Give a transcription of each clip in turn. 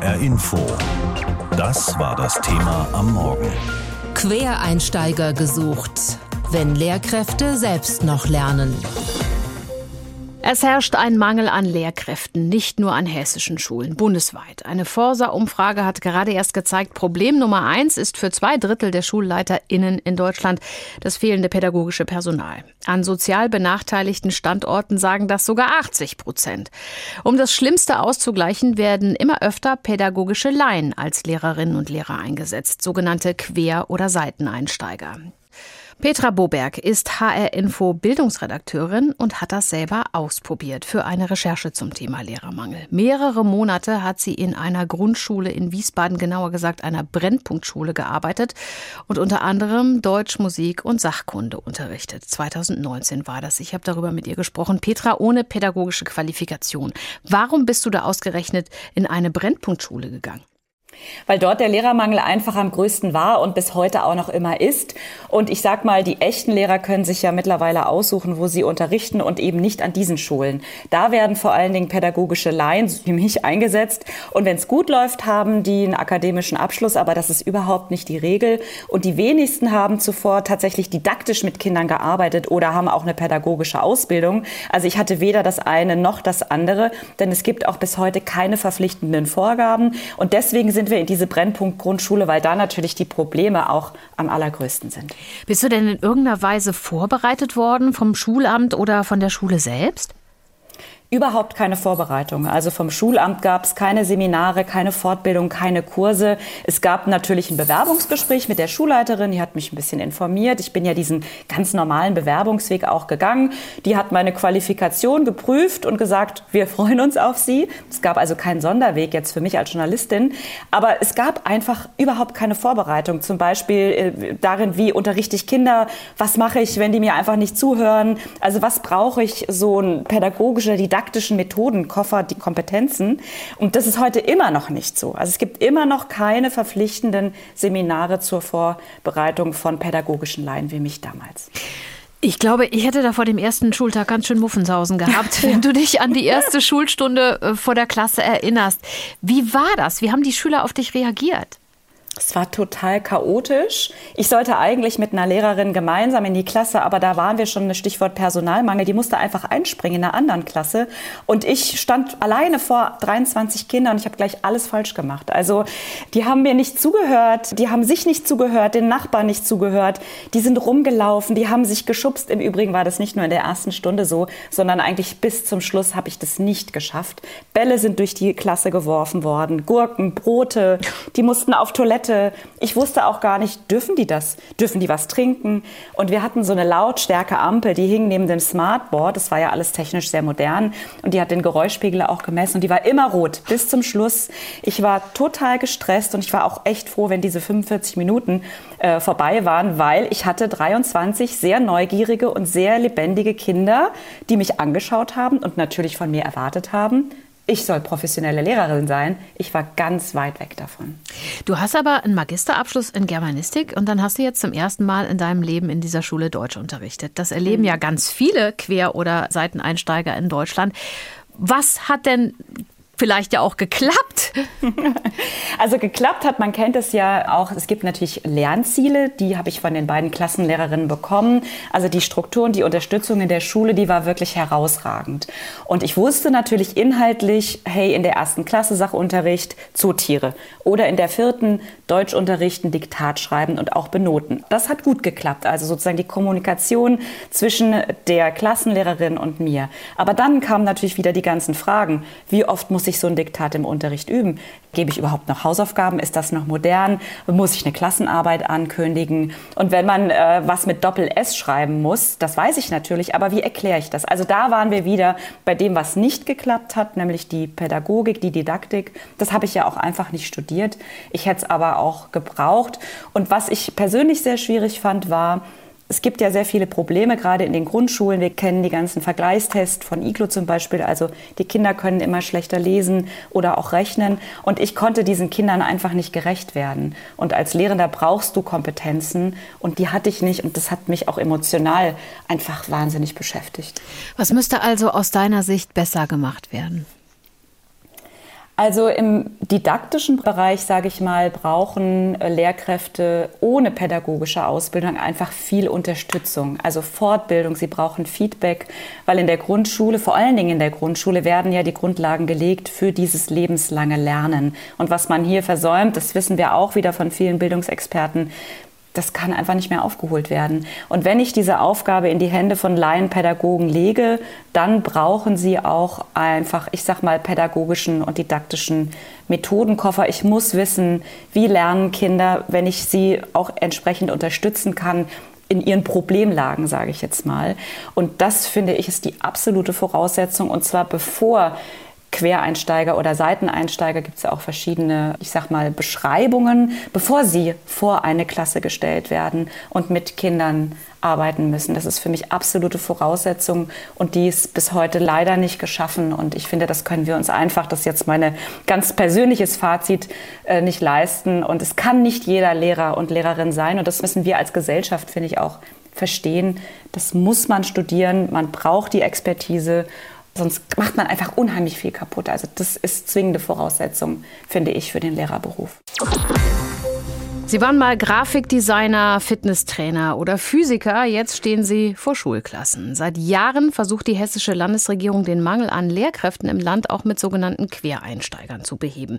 HR Info. Das war das Thema am Morgen. Quereinsteiger gesucht, wenn Lehrkräfte selbst noch lernen. Es herrscht ein Mangel an Lehrkräften, nicht nur an hessischen Schulen, bundesweit. Eine Forsa-Umfrage hat gerade erst gezeigt, Problem Nummer eins ist für zwei Drittel der SchulleiterInnen in Deutschland das fehlende pädagogische Personal. An sozial benachteiligten Standorten sagen das sogar 80 Prozent. Um das Schlimmste auszugleichen, werden immer öfter pädagogische Laien als Lehrerinnen und Lehrer eingesetzt, sogenannte Quer- oder Seiteneinsteiger. Petra Boberg ist HR Info Bildungsredakteurin und hat das selber ausprobiert für eine Recherche zum Thema Lehrermangel. Mehrere Monate hat sie in einer Grundschule in Wiesbaden, genauer gesagt einer Brennpunktschule gearbeitet und unter anderem Deutsch, Musik und Sachkunde unterrichtet. 2019 war das. Ich habe darüber mit ihr gesprochen. Petra ohne pädagogische Qualifikation. Warum bist du da ausgerechnet in eine Brennpunktschule gegangen? Weil dort der Lehrermangel einfach am größten war und bis heute auch noch immer ist. Und ich sag mal, die echten Lehrer können sich ja mittlerweile aussuchen, wo sie unterrichten und eben nicht an diesen Schulen. Da werden vor allen Dingen pädagogische Laien wie mich eingesetzt. Und wenn es gut läuft, haben die einen akademischen Abschluss, aber das ist überhaupt nicht die Regel. Und die wenigsten haben zuvor tatsächlich didaktisch mit Kindern gearbeitet oder haben auch eine pädagogische Ausbildung. Also ich hatte weder das eine noch das andere, denn es gibt auch bis heute keine verpflichtenden Vorgaben. Und deswegen sind wir in diese Brennpunkt-Grundschule, weil da natürlich die Probleme auch am allergrößten sind. Bist du denn in irgendeiner Weise vorbereitet worden vom Schulamt oder von der Schule selbst? Überhaupt keine Vorbereitung. Also vom Schulamt gab es keine Seminare, keine Fortbildung, keine Kurse. Es gab natürlich ein Bewerbungsgespräch mit der Schulleiterin, die hat mich ein bisschen informiert. Ich bin ja diesen ganz normalen Bewerbungsweg auch gegangen. Die hat meine Qualifikation geprüft und gesagt, wir freuen uns auf Sie. Es gab also keinen Sonderweg jetzt für mich als Journalistin. Aber es gab einfach überhaupt keine Vorbereitung. Zum Beispiel äh, darin, wie unterrichte ich Kinder? Was mache ich, wenn die mir einfach nicht zuhören? Also was brauche ich so ein pädagogischer, didaktischer didaktischen Methodenkoffer die Kompetenzen. Und das ist heute immer noch nicht so. Also es gibt immer noch keine verpflichtenden Seminare zur Vorbereitung von pädagogischen Laien wie mich damals. Ich glaube, ich hätte da vor dem ersten Schultag ganz schön Muffensausen gehabt, wenn du dich an die erste Schulstunde äh, vor der Klasse erinnerst. Wie war das? Wie haben die Schüler auf dich reagiert? Es war total chaotisch. Ich sollte eigentlich mit einer Lehrerin gemeinsam in die Klasse, aber da waren wir schon, Stichwort Personalmangel, die musste einfach einspringen in einer anderen Klasse. Und ich stand alleine vor 23 Kindern und ich habe gleich alles falsch gemacht. Also die haben mir nicht zugehört, die haben sich nicht zugehört, den Nachbarn nicht zugehört, die sind rumgelaufen, die haben sich geschubst. Im Übrigen war das nicht nur in der ersten Stunde so, sondern eigentlich bis zum Schluss habe ich das nicht geschafft. Bälle sind durch die Klasse geworfen worden, Gurken, Brote, die mussten auf Toilette Toilette. Ich wusste auch gar nicht, dürfen die das? Dürfen die was trinken? Und wir hatten so eine Lautstärke-Ampel, die hing neben dem Smartboard. Das war ja alles technisch sehr modern. Und die hat den Geräuschpegel auch gemessen. Und die war immer rot bis zum Schluss. Ich war total gestresst und ich war auch echt froh, wenn diese 45 Minuten äh, vorbei waren, weil ich hatte 23 sehr neugierige und sehr lebendige Kinder, die mich angeschaut haben und natürlich von mir erwartet haben, ich soll professionelle Lehrerin sein. Ich war ganz weit weg davon. Du hast aber einen Magisterabschluss in Germanistik und dann hast du jetzt zum ersten Mal in deinem Leben in dieser Schule Deutsch unterrichtet. Das erleben mhm. ja ganz viele Quer- oder Seiteneinsteiger in Deutschland. Was hat denn vielleicht ja auch geklappt. Also geklappt hat, man kennt es ja auch, es gibt natürlich Lernziele, die habe ich von den beiden Klassenlehrerinnen bekommen. Also die Strukturen, die Unterstützung in der Schule, die war wirklich herausragend. Und ich wusste natürlich inhaltlich, hey, in der ersten Klasse Sachunterricht Zootiere oder in der vierten Deutschunterricht ein Diktat schreiben und auch benoten. Das hat gut geklappt, also sozusagen die Kommunikation zwischen der Klassenlehrerin und mir. Aber dann kamen natürlich wieder die ganzen Fragen. Wie oft muss ich so ein Diktat im Unterricht üben? Gebe ich überhaupt noch Hausaufgaben? Ist das noch modern? Muss ich eine Klassenarbeit ankündigen? Und wenn man äh, was mit Doppel-S schreiben muss, das weiß ich natürlich, aber wie erkläre ich das? Also da waren wir wieder bei dem, was nicht geklappt hat, nämlich die Pädagogik, die Didaktik. Das habe ich ja auch einfach nicht studiert. Ich hätte es aber auch gebraucht. Und was ich persönlich sehr schwierig fand, war, es gibt ja sehr viele Probleme, gerade in den Grundschulen. Wir kennen die ganzen Vergleichstests von IGLO zum Beispiel. Also die Kinder können immer schlechter lesen oder auch rechnen. Und ich konnte diesen Kindern einfach nicht gerecht werden. Und als Lehrender brauchst du Kompetenzen. Und die hatte ich nicht. Und das hat mich auch emotional einfach wahnsinnig beschäftigt. Was müsste also aus deiner Sicht besser gemacht werden? Also im didaktischen Bereich, sage ich mal, brauchen äh, Lehrkräfte ohne pädagogische Ausbildung einfach viel Unterstützung, also Fortbildung. Sie brauchen Feedback, weil in der Grundschule, vor allen Dingen in der Grundschule, werden ja die Grundlagen gelegt für dieses lebenslange Lernen. Und was man hier versäumt, das wissen wir auch wieder von vielen Bildungsexperten, das kann einfach nicht mehr aufgeholt werden. Und wenn ich diese Aufgabe in die Hände von Laienpädagogen lege, dann brauchen sie auch einfach, ich sag mal, pädagogischen und didaktischen Methodenkoffer. Ich muss wissen, wie lernen Kinder, wenn ich sie auch entsprechend unterstützen kann, in ihren Problemlagen, sage ich jetzt mal. Und das finde ich ist die absolute Voraussetzung. Und zwar bevor Quereinsteiger oder Seiteneinsteiger gibt es ja auch verschiedene, ich sag mal, Beschreibungen, bevor sie vor eine Klasse gestellt werden und mit Kindern arbeiten müssen. Das ist für mich absolute Voraussetzung und die ist bis heute leider nicht geschaffen. Und ich finde, das können wir uns einfach, das ist jetzt mein ganz persönliches Fazit, äh, nicht leisten. Und es kann nicht jeder Lehrer und Lehrerin sein. Und das müssen wir als Gesellschaft, finde ich, auch verstehen. Das muss man studieren. Man braucht die Expertise. Sonst macht man einfach unheimlich viel kaputt. Also das ist zwingende Voraussetzung, finde ich, für den Lehrerberuf. Sie waren mal Grafikdesigner, Fitnesstrainer oder Physiker. Jetzt stehen Sie vor Schulklassen. Seit Jahren versucht die hessische Landesregierung den Mangel an Lehrkräften im Land auch mit sogenannten Quereinsteigern zu beheben.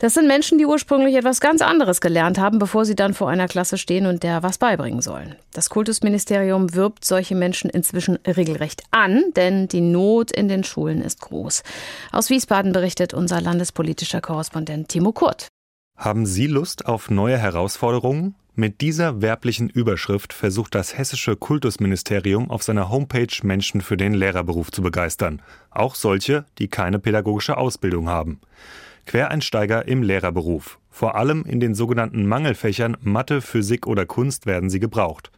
Das sind Menschen, die ursprünglich etwas ganz anderes gelernt haben, bevor sie dann vor einer Klasse stehen und der was beibringen sollen. Das Kultusministerium wirbt solche Menschen inzwischen regelrecht an, denn die Not in den Schulen ist groß. Aus Wiesbaden berichtet unser landespolitischer Korrespondent Timo Kurt. Haben Sie Lust auf neue Herausforderungen? Mit dieser werblichen Überschrift versucht das hessische Kultusministerium auf seiner Homepage Menschen für den Lehrerberuf zu begeistern. Auch solche, die keine pädagogische Ausbildung haben. Quereinsteiger im Lehrerberuf. Vor allem in den sogenannten Mangelfächern Mathe, Physik oder Kunst werden sie gebraucht.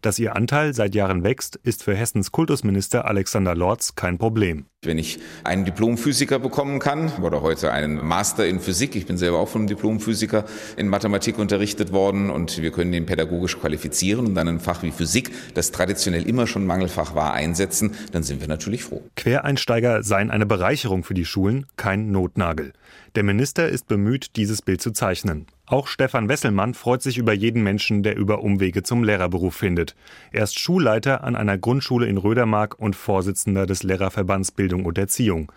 Dass ihr Anteil seit Jahren wächst, ist für Hessens Kultusminister Alexander Lorz kein Problem. Wenn ich einen Diplomphysiker bekommen kann oder heute einen Master in Physik, ich bin selber auch von einem Diplomphysiker in Mathematik unterrichtet worden und wir können den pädagogisch qualifizieren und dann ein Fach wie Physik, das traditionell immer schon Mangelfach war, einsetzen, dann sind wir natürlich froh. Quereinsteiger seien eine Bereicherung für die Schulen, kein Notnagel. Der Minister ist bemüht, dieses Bild zu zeichnen. Auch Stefan Wesselmann freut sich über jeden Menschen, der über Umwege zum Lehrerberuf findet. Er ist Schulleiter an einer Grundschule in Rödermark und Vorsitzender des Lehrerverbands Bildung und Erziehung.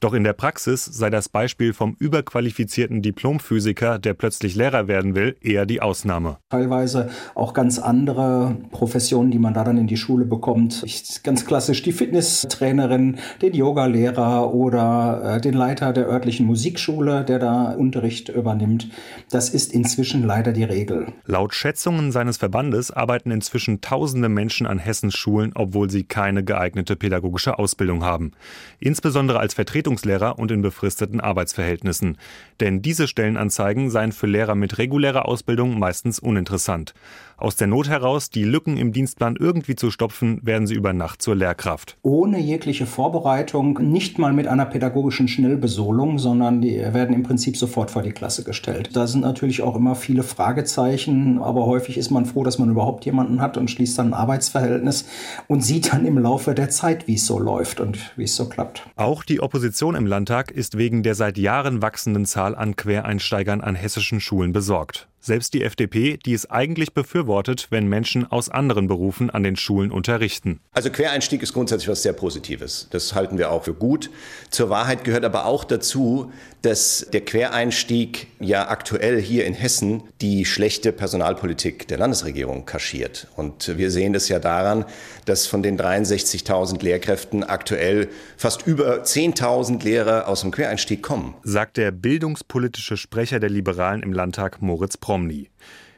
Doch in der Praxis sei das Beispiel vom überqualifizierten Diplomphysiker, der plötzlich Lehrer werden will, eher die Ausnahme. Teilweise auch ganz andere Professionen, die man da dann in die Schule bekommt. Ich, ganz klassisch die Fitnesstrainerin, den Yogalehrer oder äh, den Leiter der örtlichen Musikschule, der da Unterricht übernimmt. Das ist inzwischen leider die Regel. Laut Schätzungen seines Verbandes arbeiten inzwischen tausende Menschen an Hessens Schulen, obwohl sie keine geeignete pädagogische Ausbildung haben. Insbesondere als Vertretung Vertretungslehrer und in befristeten Arbeitsverhältnissen. Denn diese Stellenanzeigen seien für Lehrer mit regulärer Ausbildung meistens uninteressant. Aus der Not heraus, die Lücken im Dienstplan irgendwie zu stopfen, werden sie über Nacht zur Lehrkraft. Ohne jegliche Vorbereitung, nicht mal mit einer pädagogischen Schnellbesolung, sondern die werden im Prinzip sofort vor die Klasse gestellt. Da sind natürlich auch immer viele Fragezeichen, aber häufig ist man froh, dass man überhaupt jemanden hat und schließt dann ein Arbeitsverhältnis und sieht dann im Laufe der Zeit, wie es so läuft und wie es so klappt. Auch die Opposition im Landtag ist wegen der seit Jahren wachsenden Zahl an Quereinsteigern an hessischen Schulen besorgt. Selbst die FDP, die es eigentlich befürwortet, wenn Menschen aus anderen Berufen an den Schulen unterrichten. Also Quereinstieg ist grundsätzlich was sehr Positives. Das halten wir auch für gut. Zur Wahrheit gehört aber auch dazu, dass der Quereinstieg ja aktuell hier in Hessen die schlechte Personalpolitik der Landesregierung kaschiert. Und wir sehen das ja daran, dass von den 63.000 Lehrkräften aktuell fast über 10.000 Lehrer aus dem Quereinstieg kommen. Sagt der bildungspolitische Sprecher der Liberalen im Landtag Moritz Promny.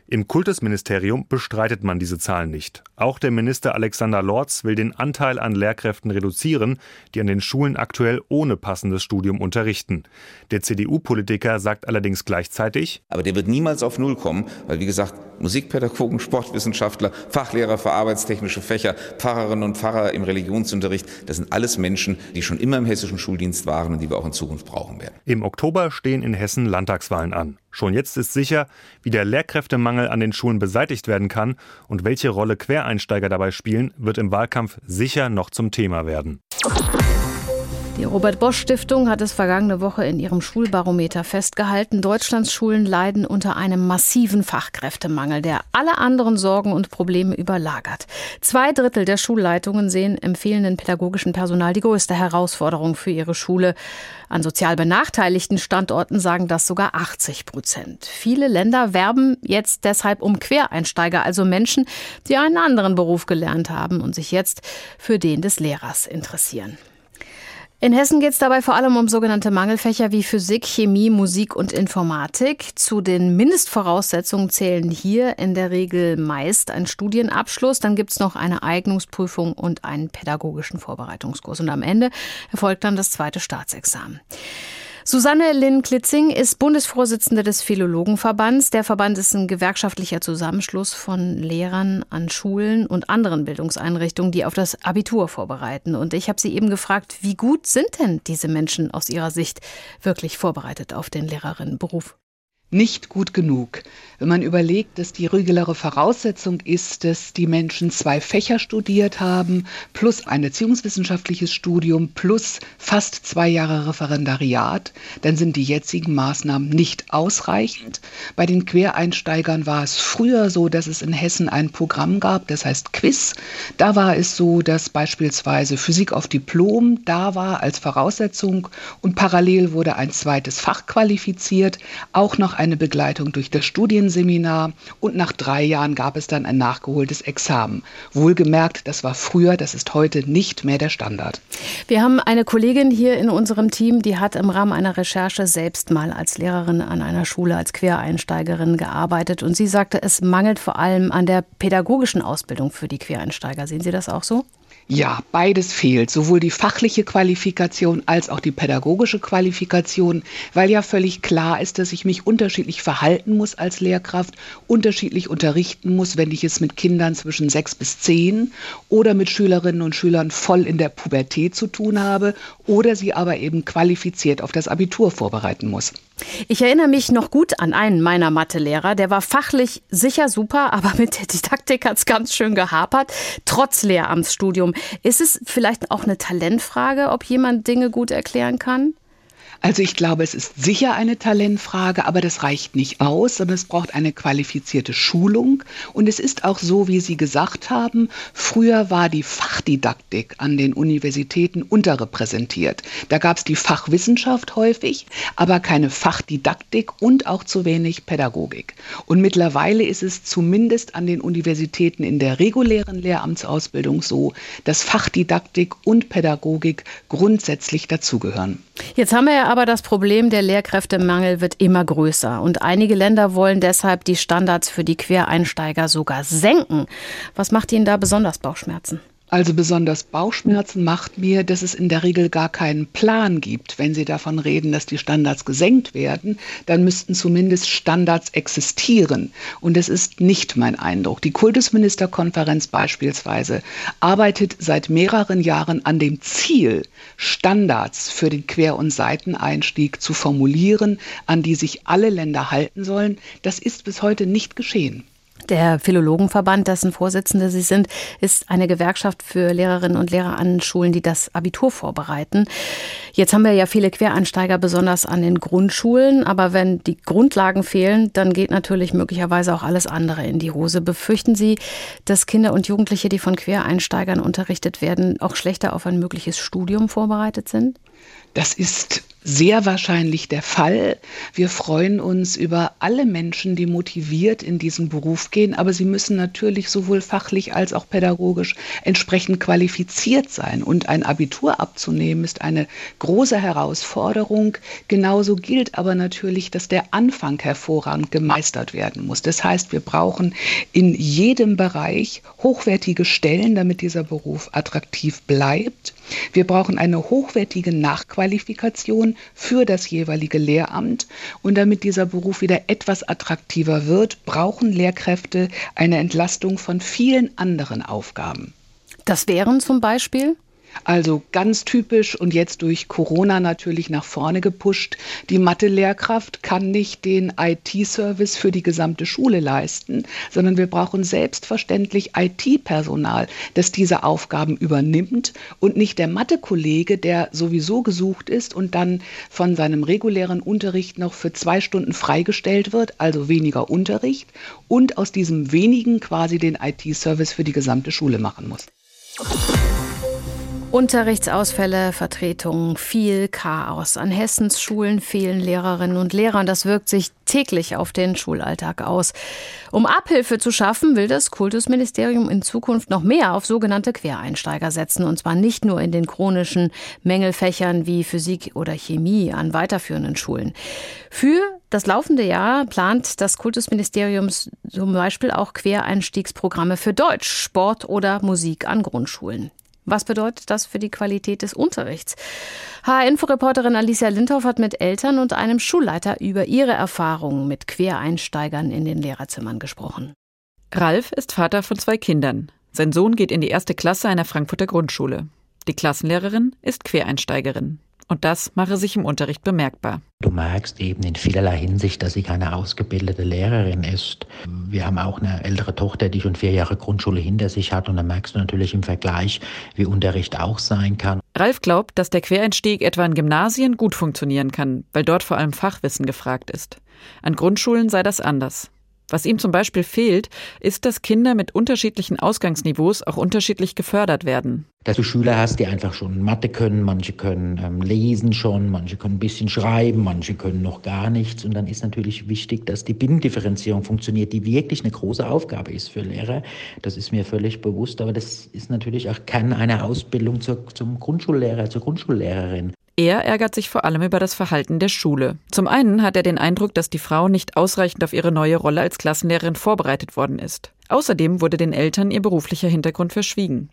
Im Kultusministerium bestreitet man diese Zahlen nicht. Auch der Minister Alexander Lorz will den Anteil an Lehrkräften reduzieren, die an den Schulen aktuell ohne passendes Studium unterrichten. Der CDU-Politiker sagt allerdings gleichzeitig, aber der wird niemals auf Null kommen, weil wie gesagt, Musikpädagogen, Sportwissenschaftler, Fachlehrer für arbeitstechnische Fächer, Pfarrerinnen und Pfarrer im Religionsunterricht, das sind alles Menschen, die schon immer im hessischen Schuldienst waren und die wir auch in Zukunft brauchen werden. Im Oktober stehen in Hessen Landtagswahlen an. Schon jetzt ist sicher, wie der Lehrkräftemangel an den Schulen beseitigt werden kann und welche Rolle Quereinsteiger dabei spielen, wird im Wahlkampf sicher noch zum Thema werden. Die Robert Bosch Stiftung hat es vergangene Woche in ihrem Schulbarometer festgehalten, Deutschlands Schulen leiden unter einem massiven Fachkräftemangel, der alle anderen Sorgen und Probleme überlagert. Zwei Drittel der Schulleitungen sehen im fehlenden pädagogischen Personal die größte Herausforderung für ihre Schule. An sozial benachteiligten Standorten sagen das sogar 80 Prozent. Viele Länder werben jetzt deshalb um Quereinsteiger, also Menschen, die einen anderen Beruf gelernt haben und sich jetzt für den des Lehrers interessieren. In Hessen geht es dabei vor allem um sogenannte Mangelfächer wie Physik, Chemie, Musik und Informatik. Zu den Mindestvoraussetzungen zählen hier in der Regel meist ein Studienabschluss, dann gibt es noch eine Eignungsprüfung und einen pädagogischen Vorbereitungskurs. Und am Ende erfolgt dann das zweite Staatsexamen. Susanne Linn-Klitzing ist Bundesvorsitzende des Philologenverbands. Der Verband ist ein gewerkschaftlicher Zusammenschluss von Lehrern an Schulen und anderen Bildungseinrichtungen, die auf das Abitur vorbereiten. Und ich habe sie eben gefragt, wie gut sind denn diese Menschen aus ihrer Sicht wirklich vorbereitet auf den Lehrerinnenberuf? Nicht gut genug. Wenn man überlegt, dass die reguläre Voraussetzung ist, dass die Menschen zwei Fächer studiert haben, plus ein erziehungswissenschaftliches Studium, plus fast zwei Jahre Referendariat, dann sind die jetzigen Maßnahmen nicht ausreichend. Bei den Quereinsteigern war es früher so, dass es in Hessen ein Programm gab, das heißt Quiz. Da war es so, dass beispielsweise Physik auf Diplom da war als Voraussetzung und parallel wurde ein zweites Fach qualifiziert, auch noch eine Begleitung durch das Studienseminar und nach drei Jahren gab es dann ein nachgeholtes Examen. Wohlgemerkt, das war früher, das ist heute nicht mehr der Standard. Wir haben eine Kollegin hier in unserem Team, die hat im Rahmen einer Recherche selbst mal als Lehrerin an einer Schule als Quereinsteigerin gearbeitet und sie sagte, es mangelt vor allem an der pädagogischen Ausbildung für die Quereinsteiger. Sehen Sie das auch so? Ja, beides fehlt, sowohl die fachliche Qualifikation als auch die pädagogische Qualifikation, weil ja völlig klar ist, dass ich mich unterschiedlich verhalten muss als Lehrkraft, unterschiedlich unterrichten muss, wenn ich es mit Kindern zwischen sechs bis zehn oder mit Schülerinnen und Schülern voll in der Pubertät zu tun habe oder sie aber eben qualifiziert auf das Abitur vorbereiten muss. Ich erinnere mich noch gut an einen meiner Mathelehrer, der war fachlich sicher super, aber mit der Didaktik hat es ganz schön gehapert, trotz Lehramtsstudium. Ist es vielleicht auch eine Talentfrage, ob jemand Dinge gut erklären kann? Also ich glaube, es ist sicher eine Talentfrage, aber das reicht nicht aus, sondern es braucht eine qualifizierte Schulung. Und es ist auch so, wie Sie gesagt haben, früher war die Fachdidaktik an den Universitäten unterrepräsentiert. Da gab es die Fachwissenschaft häufig, aber keine Fachdidaktik und auch zu wenig Pädagogik. Und mittlerweile ist es zumindest an den Universitäten in der regulären Lehramtsausbildung so, dass Fachdidaktik und Pädagogik grundsätzlich dazugehören. Jetzt haben wir ja aber das Problem, der Lehrkräftemangel wird immer größer. Und einige Länder wollen deshalb die Standards für die Quereinsteiger sogar senken. Was macht Ihnen da besonders Bauchschmerzen? Also besonders Bauchschmerzen macht mir, dass es in der Regel gar keinen Plan gibt. Wenn Sie davon reden, dass die Standards gesenkt werden, dann müssten zumindest Standards existieren. Und das ist nicht mein Eindruck. Die Kultusministerkonferenz beispielsweise arbeitet seit mehreren Jahren an dem Ziel, Standards für den Quer- und Seiteneinstieg zu formulieren, an die sich alle Länder halten sollen. Das ist bis heute nicht geschehen. Der Philologenverband, dessen Vorsitzende Sie sind, ist eine Gewerkschaft für Lehrerinnen und Lehrer an Schulen, die das Abitur vorbereiten. Jetzt haben wir ja viele Quereinsteiger, besonders an den Grundschulen. Aber wenn die Grundlagen fehlen, dann geht natürlich möglicherweise auch alles andere in die Hose. Befürchten Sie, dass Kinder und Jugendliche, die von Quereinsteigern unterrichtet werden, auch schlechter auf ein mögliches Studium vorbereitet sind? Das ist sehr wahrscheinlich der Fall. Wir freuen uns über alle Menschen, die motiviert in diesen Beruf gehen, aber sie müssen natürlich sowohl fachlich als auch pädagogisch entsprechend qualifiziert sein. Und ein Abitur abzunehmen ist eine große Herausforderung. Genauso gilt aber natürlich, dass der Anfang hervorragend gemeistert werden muss. Das heißt, wir brauchen in jedem Bereich hochwertige Stellen, damit dieser Beruf attraktiv bleibt. Wir brauchen eine hochwertige Nachqualifikation für das jeweilige Lehramt. Und damit dieser Beruf wieder etwas attraktiver wird, brauchen Lehrkräfte eine Entlastung von vielen anderen Aufgaben. Das wären zum Beispiel? Also ganz typisch und jetzt durch Corona natürlich nach vorne gepusht. Die Mathe-Lehrkraft kann nicht den IT-Service für die gesamte Schule leisten, sondern wir brauchen selbstverständlich IT-Personal, das diese Aufgaben übernimmt und nicht der Mathe-Kollege, der sowieso gesucht ist und dann von seinem regulären Unterricht noch für zwei Stunden freigestellt wird, also weniger Unterricht und aus diesem wenigen quasi den IT-Service für die gesamte Schule machen muss. Unterrichtsausfälle, Vertretungen, viel Chaos. An Hessens Schulen fehlen Lehrerinnen und Lehrer und das wirkt sich täglich auf den Schulalltag aus. Um Abhilfe zu schaffen, will das Kultusministerium in Zukunft noch mehr auf sogenannte Quereinsteiger setzen und zwar nicht nur in den chronischen Mängelfächern wie Physik oder Chemie an weiterführenden Schulen. Für das laufende Jahr plant das Kultusministerium zum Beispiel auch Quereinstiegsprogramme für Deutsch, Sport oder Musik an Grundschulen. Was bedeutet das für die Qualität des Unterrichts? HR-Info-Reporterin Alicia Lindhoff hat mit Eltern und einem Schulleiter über ihre Erfahrungen mit Quereinsteigern in den Lehrerzimmern gesprochen. Ralf ist Vater von zwei Kindern. Sein Sohn geht in die erste Klasse einer Frankfurter Grundschule. Die Klassenlehrerin ist Quereinsteigerin. Und das mache sich im Unterricht bemerkbar. Du merkst eben in vielerlei Hinsicht, dass sie keine ausgebildete Lehrerin ist. Wir haben auch eine ältere Tochter, die schon vier Jahre Grundschule hinter sich hat. Und da merkst du natürlich im Vergleich, wie Unterricht auch sein kann. Ralf glaubt, dass der Quereinstieg etwa in Gymnasien gut funktionieren kann, weil dort vor allem Fachwissen gefragt ist. An Grundschulen sei das anders. Was ihm zum Beispiel fehlt, ist, dass Kinder mit unterschiedlichen Ausgangsniveaus auch unterschiedlich gefördert werden. Dass du Schüler hast, die einfach schon Mathe können, manche können ähm, lesen schon, manche können ein bisschen schreiben, manche können noch gar nichts. Und dann ist natürlich wichtig, dass die Binnendifferenzierung funktioniert, die wirklich eine große Aufgabe ist für Lehrer. Das ist mir völlig bewusst, aber das ist natürlich auch Kern einer Ausbildung zur, zum Grundschullehrer, zur Grundschullehrerin. Er ärgert sich vor allem über das Verhalten der Schule. Zum einen hat er den Eindruck, dass die Frau nicht ausreichend auf ihre neue Rolle als Klassenlehrerin vorbereitet worden ist. Außerdem wurde den Eltern ihr beruflicher Hintergrund verschwiegen.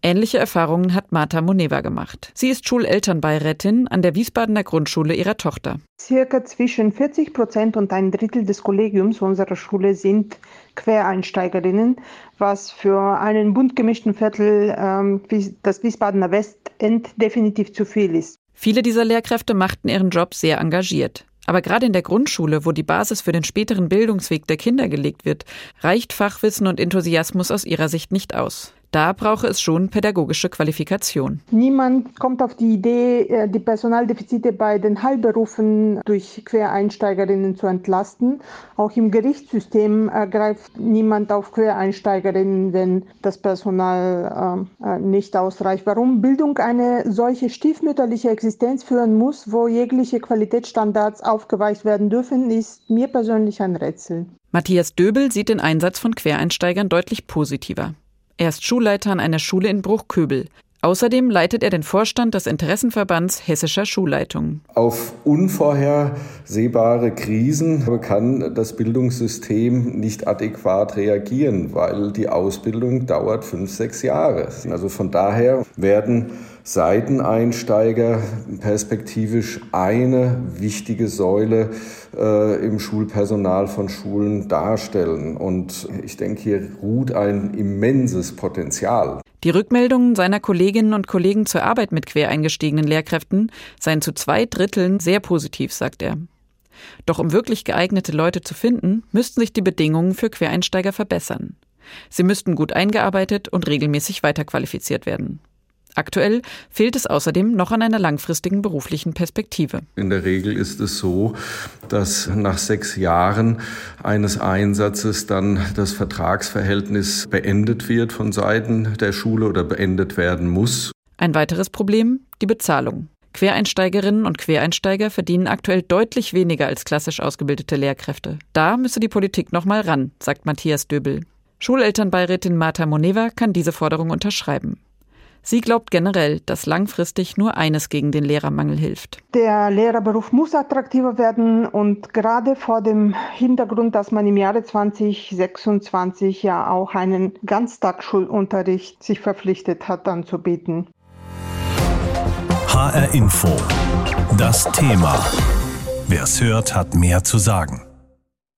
Ähnliche Erfahrungen hat Marta Moneva gemacht. Sie ist Schulelternbeirätin an der Wiesbadener Grundschule ihrer Tochter. Circa zwischen 40 Prozent und ein Drittel des Kollegiums unserer Schule sind Quereinsteigerinnen, was für einen bunt gemischten Viertel, ähm, wie das Wiesbadener Westend, definitiv zu viel ist. Viele dieser Lehrkräfte machten ihren Job sehr engagiert. Aber gerade in der Grundschule, wo die Basis für den späteren Bildungsweg der Kinder gelegt wird, reicht Fachwissen und Enthusiasmus aus ihrer Sicht nicht aus. Da brauche es schon pädagogische Qualifikation. Niemand kommt auf die Idee, äh, die Personaldefizite bei den Heilberufen durch Quereinsteigerinnen zu entlasten. Auch im Gerichtssystem greift niemand auf Quereinsteigerinnen, wenn das Personal ähm, äh, nicht ausreicht. Warum Bildung eine solche stiefmütterliche Existenz führen muss, wo jegliche Qualitätsstandards aufgeweicht werden dürfen, ist mir persönlich ein Rätsel. Matthias Döbel sieht den Einsatz von Quereinsteigern deutlich positiver. Er ist Schulleiter an einer Schule in Bruchköbel. Außerdem leitet er den Vorstand des Interessenverbands Hessischer Schulleitungen. Auf unvorhersehbare Krisen kann das Bildungssystem nicht adäquat reagieren, weil die Ausbildung dauert fünf, sechs Jahre. Also von daher werden Seiteneinsteiger perspektivisch eine wichtige Säule äh, im Schulpersonal von Schulen darstellen. Und ich denke, hier ruht ein immenses Potenzial. Die Rückmeldungen seiner Kolleginnen und Kollegen zur Arbeit mit quer eingestiegenen Lehrkräften seien zu zwei Dritteln sehr positiv, sagt er. Doch um wirklich geeignete Leute zu finden, müssten sich die Bedingungen für Quereinsteiger verbessern. Sie müssten gut eingearbeitet und regelmäßig weiterqualifiziert werden. Aktuell fehlt es außerdem noch an einer langfristigen beruflichen Perspektive. In der Regel ist es so, dass nach sechs Jahren eines Einsatzes dann das Vertragsverhältnis beendet wird von Seiten der Schule oder beendet werden muss. Ein weiteres Problem, die Bezahlung. Quereinsteigerinnen und Quereinsteiger verdienen aktuell deutlich weniger als klassisch ausgebildete Lehrkräfte. Da müsse die Politik noch mal ran, sagt Matthias Döbel. Schulelternbeirätin Marta Moneva kann diese Forderung unterschreiben. Sie glaubt generell, dass langfristig nur eines gegen den Lehrermangel hilft. Der Lehrerberuf muss attraktiver werden und gerade vor dem Hintergrund, dass man im Jahre 2026 ja auch einen Ganztagsschulunterricht sich verpflichtet hat anzubieten. HR Info. Das Thema. Wer es hört, hat mehr zu sagen.